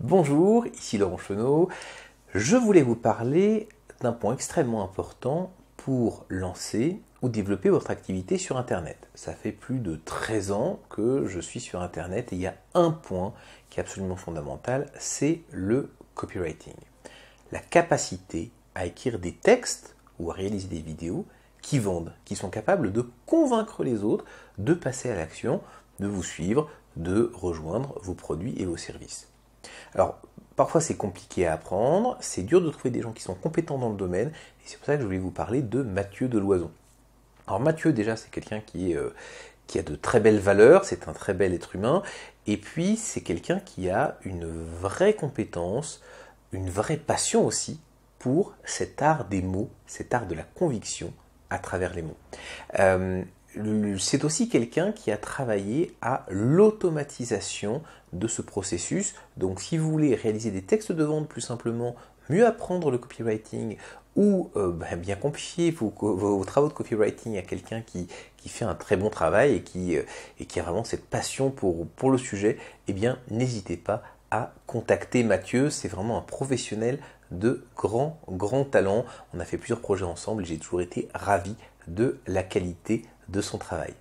Bonjour, ici Laurent Chenot. Je voulais vous parler d'un point extrêmement important pour lancer ou développer votre activité sur Internet. Ça fait plus de 13 ans que je suis sur Internet et il y a un point qui est absolument fondamental, c'est le copywriting. La capacité à écrire des textes ou à réaliser des vidéos qui vendent, qui sont capables de convaincre les autres de passer à l'action, de vous suivre, de rejoindre vos produits et vos services. Alors, parfois c'est compliqué à apprendre, c'est dur de trouver des gens qui sont compétents dans le domaine, et c'est pour ça que je voulais vous parler de Mathieu Deloison. Alors Mathieu, déjà, c'est quelqu'un qui, euh, qui a de très belles valeurs, c'est un très bel être humain, et puis c'est quelqu'un qui a une vraie compétence, une vraie passion aussi pour cet art des mots, cet art de la conviction à travers les mots. Euh, c'est aussi quelqu'un qui a travaillé à l'automatisation de ce processus. Donc si vous voulez réaliser des textes de vente plus simplement, mieux apprendre le copywriting ou euh, ben, bien confier vos, travaux de copywriting à quelqu'un qui, fait un très bon travail et qui, euh, et qui a vraiment cette passion pour, pour le sujet, eh bien n'hésitez pas à contacter Mathieu. C'est vraiment un professionnel de grand, grand talent. On a fait plusieurs projets ensemble et j'ai toujours été ravi de la qualité de son travail.